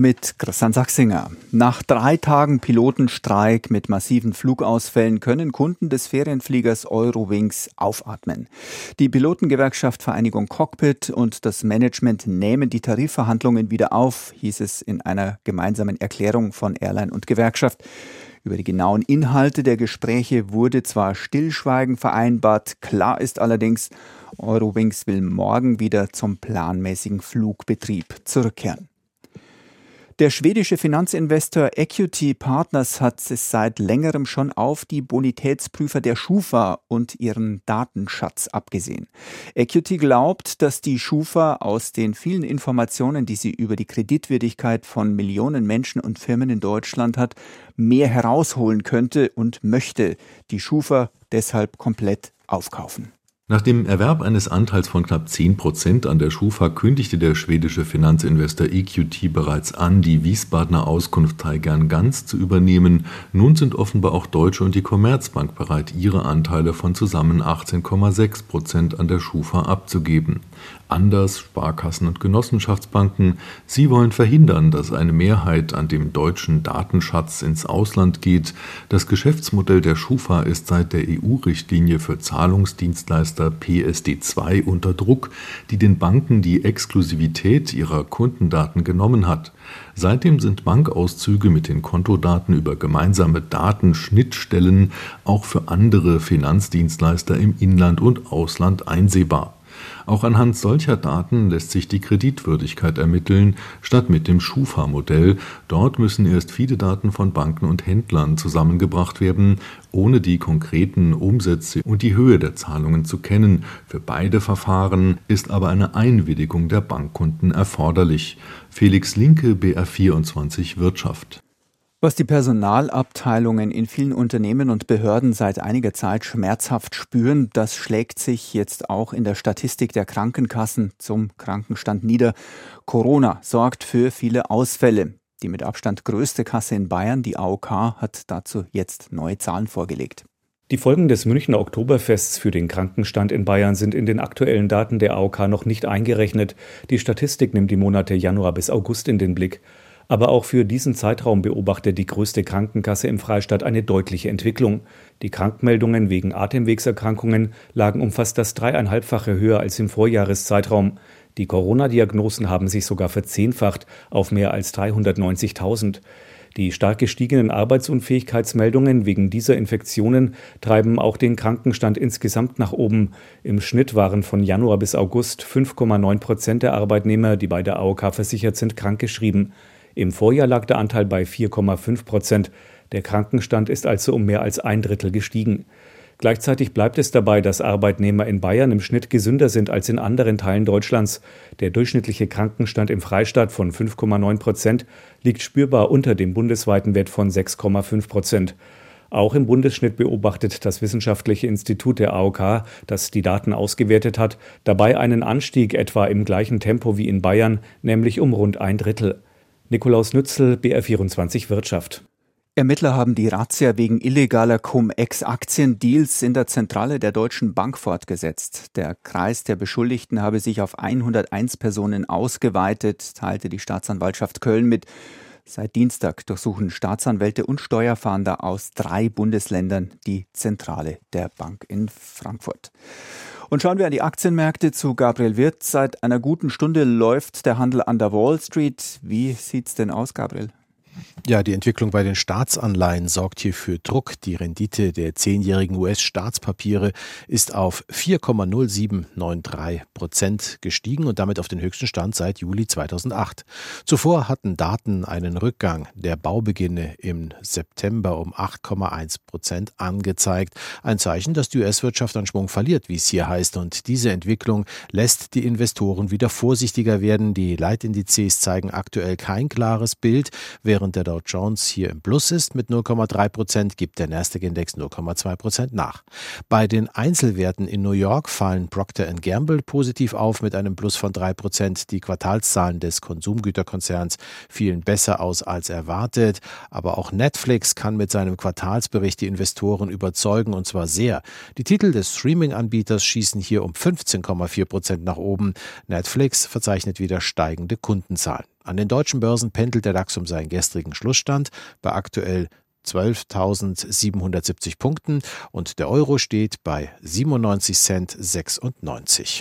Mit Christian Sachsinger. Nach drei Tagen Pilotenstreik mit massiven Flugausfällen können Kunden des Ferienfliegers Eurowings aufatmen. Die Pilotengewerkschaft Vereinigung Cockpit und das Management nehmen die Tarifverhandlungen wieder auf, hieß es in einer gemeinsamen Erklärung von Airline und Gewerkschaft. Über die genauen Inhalte der Gespräche wurde zwar Stillschweigen vereinbart, klar ist allerdings, Eurowings will morgen wieder zum planmäßigen Flugbetrieb zurückkehren. Der schwedische Finanzinvestor Equity Partners hat es seit längerem schon auf die Bonitätsprüfer der Schufa und ihren Datenschatz abgesehen. Equity glaubt, dass die Schufa aus den vielen Informationen, die sie über die Kreditwürdigkeit von Millionen Menschen und Firmen in Deutschland hat, mehr herausholen könnte und möchte die Schufa deshalb komplett aufkaufen. Nach dem Erwerb eines Anteils von knapp 10 Prozent an der Schufa kündigte der schwedische Finanzinvestor EQT bereits an, die Wiesbadener Auskunft Teigern ganz zu übernehmen. Nun sind offenbar auch Deutsche und die Commerzbank bereit, ihre Anteile von zusammen 18,6 Prozent an der Schufa abzugeben. Anders Sparkassen und Genossenschaftsbanken. Sie wollen verhindern, dass eine Mehrheit an dem deutschen Datenschatz ins Ausland geht. Das Geschäftsmodell der Schufa ist seit der EU-Richtlinie für Zahlungsdienstleister PSD2 unter Druck, die den Banken die Exklusivität ihrer Kundendaten genommen hat. Seitdem sind Bankauszüge mit den Kontodaten über gemeinsame Datenschnittstellen auch für andere Finanzdienstleister im Inland und Ausland einsehbar. Auch anhand solcher Daten lässt sich die Kreditwürdigkeit ermitteln, statt mit dem Schufa-Modell. Dort müssen erst viele Daten von Banken und Händlern zusammengebracht werden, ohne die konkreten Umsätze und die Höhe der Zahlungen zu kennen. Für beide Verfahren ist aber eine Einwilligung der Bankkunden erforderlich. Felix Linke, BR24 Wirtschaft. Was die Personalabteilungen in vielen Unternehmen und Behörden seit einiger Zeit schmerzhaft spüren, das schlägt sich jetzt auch in der Statistik der Krankenkassen zum Krankenstand nieder. Corona sorgt für viele Ausfälle. Die mit Abstand größte Kasse in Bayern, die AOK, hat dazu jetzt neue Zahlen vorgelegt. Die Folgen des Münchner Oktoberfests für den Krankenstand in Bayern sind in den aktuellen Daten der AOK noch nicht eingerechnet. Die Statistik nimmt die Monate Januar bis August in den Blick. Aber auch für diesen Zeitraum beobachtet die größte Krankenkasse im Freistaat eine deutliche Entwicklung. Die Krankmeldungen wegen Atemwegserkrankungen lagen um fast das dreieinhalbfache höher als im Vorjahreszeitraum. Die Corona-Diagnosen haben sich sogar verzehnfacht auf mehr als 390.000. Die stark gestiegenen Arbeitsunfähigkeitsmeldungen wegen dieser Infektionen treiben auch den Krankenstand insgesamt nach oben. Im Schnitt waren von Januar bis August 5,9 Prozent der Arbeitnehmer, die bei der AOK versichert sind, krankgeschrieben. Im Vorjahr lag der Anteil bei 4,5 Prozent. Der Krankenstand ist also um mehr als ein Drittel gestiegen. Gleichzeitig bleibt es dabei, dass Arbeitnehmer in Bayern im Schnitt gesünder sind als in anderen Teilen Deutschlands. Der durchschnittliche Krankenstand im Freistaat von 5,9 Prozent liegt spürbar unter dem bundesweiten Wert von 6,5 Prozent. Auch im Bundesschnitt beobachtet das Wissenschaftliche Institut der AOK, das die Daten ausgewertet hat, dabei einen Anstieg etwa im gleichen Tempo wie in Bayern, nämlich um rund ein Drittel. Nikolaus Nützel, BR24 Wirtschaft. Ermittler haben die Razzia wegen illegaler Cum-Ex-Aktiendeals in der Zentrale der Deutschen Bank fortgesetzt. Der Kreis der Beschuldigten habe sich auf 101 Personen ausgeweitet, teilte die Staatsanwaltschaft Köln mit. Seit Dienstag durchsuchen Staatsanwälte und Steuerfahnder aus drei Bundesländern die Zentrale der Bank in Frankfurt. Und schauen wir an die Aktienmärkte zu Gabriel Wirth. Seit einer guten Stunde läuft der Handel an der Wall Street. Wie sieht's denn aus, Gabriel? Ja, die Entwicklung bei den Staatsanleihen sorgt hier für Druck. Die Rendite der zehnjährigen US-Staatspapiere ist auf 4,0793 Prozent gestiegen und damit auf den höchsten Stand seit Juli 2008. Zuvor hatten Daten einen Rückgang der Baubeginne im September um 8,1 Prozent angezeigt. Ein Zeichen, dass die US-Wirtschaft an Schwung verliert, wie es hier heißt. Und diese Entwicklung lässt die Investoren wieder vorsichtiger werden. Die Leitindizes zeigen aktuell kein klares Bild, während während der Dow Jones hier im Plus ist mit 0,3 Prozent, gibt der Nasdaq-Index 0,2 Prozent nach. Bei den Einzelwerten in New York fallen Procter Gamble positiv auf mit einem Plus von 3 Prozent. Die Quartalszahlen des Konsumgüterkonzerns fielen besser aus als erwartet. Aber auch Netflix kann mit seinem Quartalsbericht die Investoren überzeugen und zwar sehr. Die Titel des Streaming-Anbieters schießen hier um 15,4 Prozent nach oben. Netflix verzeichnet wieder steigende Kundenzahlen. An den deutschen Börsen pendelt der DAX um seinen gestrigen Schlussstand bei aktuell 12.770 Punkten und der Euro steht bei 97 Cent 96.